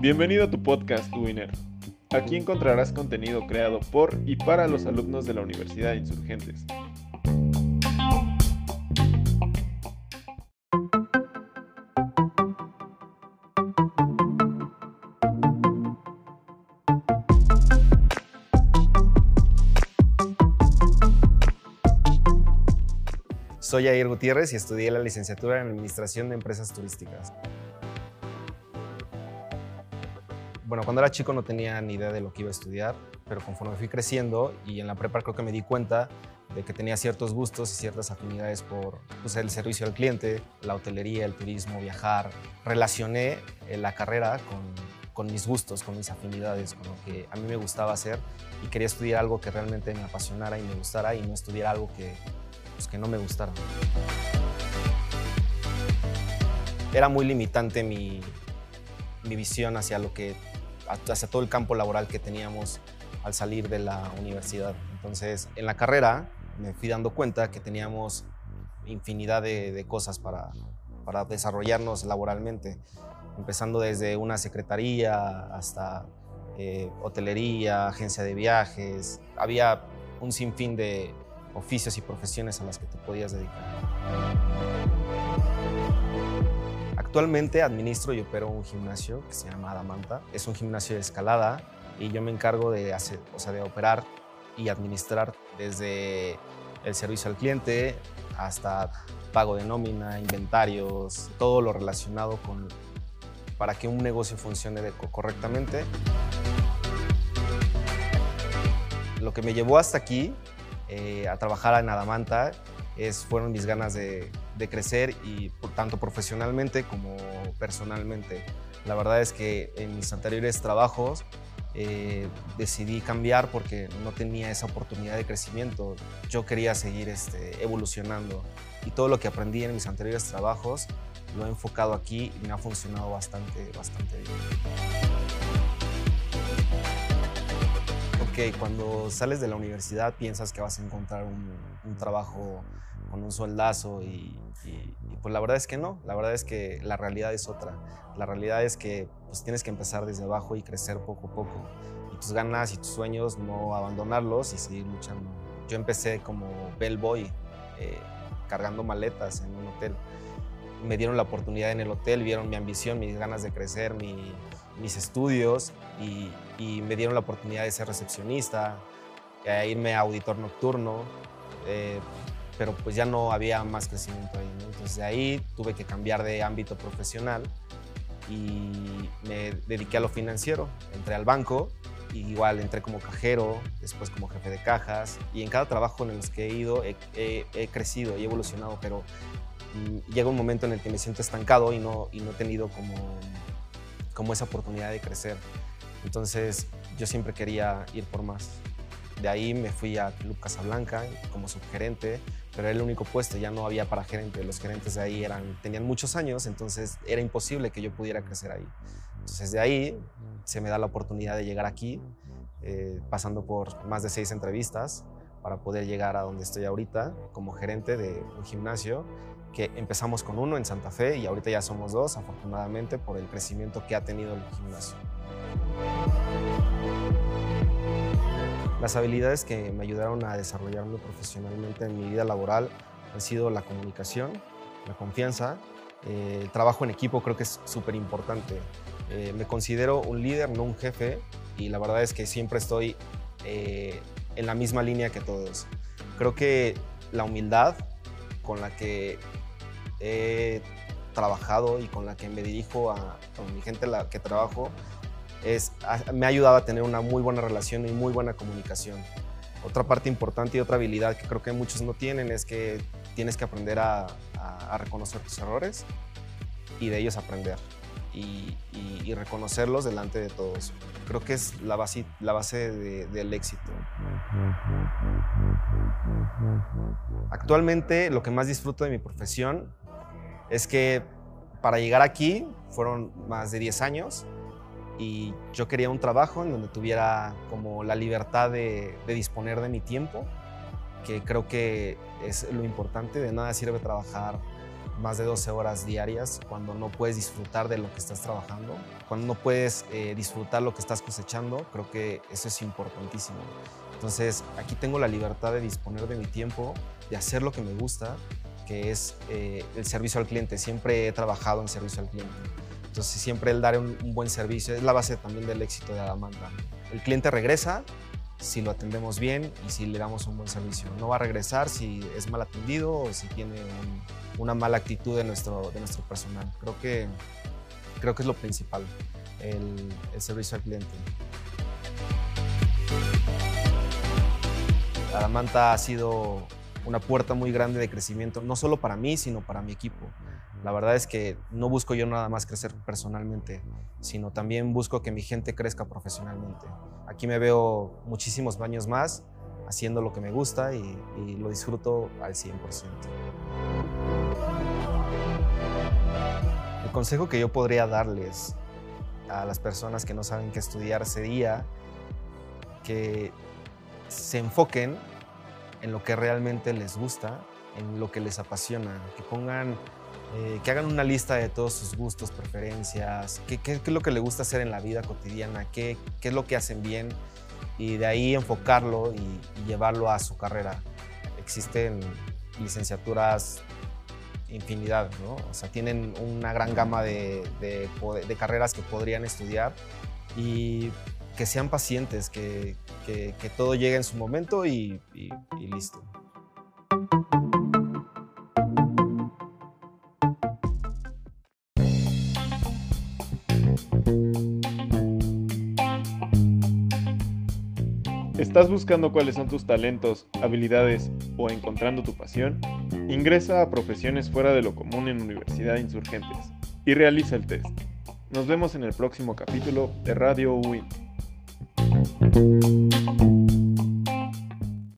Bienvenido a tu podcast Winner. Aquí encontrarás contenido creado por y para los alumnos de la Universidad de Insurgentes. Soy Jair Gutiérrez y estudié la licenciatura en Administración de Empresas Turísticas. Bueno, cuando era chico no tenía ni idea de lo que iba a estudiar, pero conforme fui creciendo y en la prepa creo que me di cuenta de que tenía ciertos gustos y ciertas afinidades por pues, el servicio al cliente, la hotelería, el turismo, viajar. Relacioné eh, la carrera con, con mis gustos, con mis afinidades, con lo que a mí me gustaba hacer y quería estudiar algo que realmente me apasionara y me gustara y no estudiar algo que pues, que no me gustaron. Era muy limitante mi, mi visión hacia lo que hacia todo el campo laboral que teníamos al salir de la universidad. Entonces, en la carrera me fui dando cuenta que teníamos infinidad de, de cosas para, para desarrollarnos laboralmente, empezando desde una secretaría hasta eh, hotelería, agencia de viajes. Había un sinfín de, oficios y profesiones a las que te podías dedicar. Actualmente administro y opero un gimnasio que se llama Adamanta. Es un gimnasio de escalada y yo me encargo de, hacer, o sea, de operar y administrar desde el servicio al cliente hasta pago de nómina, inventarios, todo lo relacionado con para que un negocio funcione correctamente. Lo que me llevó hasta aquí eh, a trabajar en Adamanta es, fueron mis ganas de, crecer y tanto profesionalmente como personalmente. La verdad es que en mis anteriores trabajos eh, decidí cambiar porque no tenía esa oportunidad de crecimiento. Yo quería seguir este, evolucionando y todo lo que aprendí en mis anteriores trabajos lo he enfocado aquí y me ha funcionado bastante, bastante bien cuando sales de la universidad piensas que vas a encontrar un, trabajo con un sueldazo y, pues la verdad es que no, la verdad es que la realidad es otra. La realidad es que pues tienes que empezar desde abajo y crecer poco a poco. Y tus ganas y tus sueños no abandonarlos y seguir luchando. Yo empecé como bellboy, eh, cargando maletas en un hotel. Me dieron la oportunidad en el hotel, vieron mi ambición, mis ganas de crecer, mi, mis estudios y, me dieron la oportunidad de ser recepcionista, a irme a auditor nocturno, eh, pero pues ya no había más crecimiento ahí. Entonces de ahí tuve que cambiar de ámbito profesional y me dediqué a lo financiero. Entré al banco, igual entré como cajero, después como jefe de cajas y en cada trabajo en el que he ido he, crecido y he evolucionado, pero mm, llega un momento en el que me siento estancado y no, y no he tenido como como esa oportunidad de crecer. Entonces yo siempre quería ir por más. De ahí me fui a Club Casablanca como subgerente, pero era el único puesto, ya no había para gerente. Los gerentes de ahí eran, tenían muchos años, entonces era imposible que yo pudiera crecer ahí. Entonces de ahí se me da la oportunidad de llegar aquí, eh, pasando por más de seis entrevistas para poder llegar a donde estoy ahorita como gerente de un gimnasio que empezamos con uno en Santa Fe y ahorita ya somos dos, afortunadamente, por el crecimiento que ha tenido el gimnasio. Las habilidades que me ayudaron a desarrollarme profesionalmente en mi vida laboral han sido la comunicación, la confianza, eh, el trabajo en equipo creo que es súper importante. Eh, me considero un líder, no un jefe, y la verdad es que siempre estoy eh, en la misma línea que todos. Creo que la humildad con la que he trabajado y con la que me dirijo a con mi gente la que trabajo es, me ha ayudado a tener una muy buena relación y muy buena comunicación. Otra parte importante y otra habilidad que creo que muchos no tienen es que tienes que aprender a, reconocer tus errores y de ellos aprender y, reconocerlos delante de todos. Creo que es la base, la base del éxito. Actualmente lo que más disfruto de mi profesión es que para llegar aquí fueron más de 10 años y yo quería un trabajo en donde tuviera como la libertad de, disponer de mi tiempo, que creo que es lo importante, de nada sirve trabajar más de 12 horas diarias, cuando no puedes disfrutar de lo que estás trabajando, cuando no puedes eh, disfrutar lo que estás cosechando, creo que eso es importantísimo. Entonces, aquí tengo la libertad de disponer de mi tiempo, de hacer lo que me gusta, que es eh, el servicio al cliente. Siempre he trabajado en servicio al cliente. Entonces, siempre el dar un, buen servicio es la base también del éxito de Adamanta. El cliente regresa si lo atendemos bien y si le damos un buen servicio. No va a regresar si es mal atendido o si tiene una mala actitud de nuestro, de nuestro personal. Creo que, creo que es lo principal, el, el servicio al cliente. Adamanta ha sido una puerta muy grande de crecimiento, no solo para mí, sino para mi equipo. La verdad es que no busco yo nada más crecer personalmente, sino también busco que mi gente crezca profesionalmente. Aquí me veo muchísimos años más haciendo lo que me gusta y, lo disfruto al 100%. El consejo que yo podría darles a las personas que no saben qué estudiar sería que se enfoquen en lo que realmente les gusta, en lo que les apasiona, que pongan eh, que hagan una lista de todos sus gustos, preferencias, qué, es lo que les gusta hacer en la vida cotidiana, qué, es lo que hacen bien y de ahí enfocarlo y, llevarlo a su carrera. Existen licenciaturas infinidad, ¿no? O sea, tienen una gran gama de, de, carreras que podrían estudiar y que sean pacientes, que, todo llegue en su momento y, y listo. ¿Estás buscando cuáles son tus talentos, habilidades o encontrando tu pasión? Ingresa a Profesiones Fuera de lo Común en Universidad Insurgentes y realiza el test. Nos vemos en el próximo capítulo de Radio UIN. Música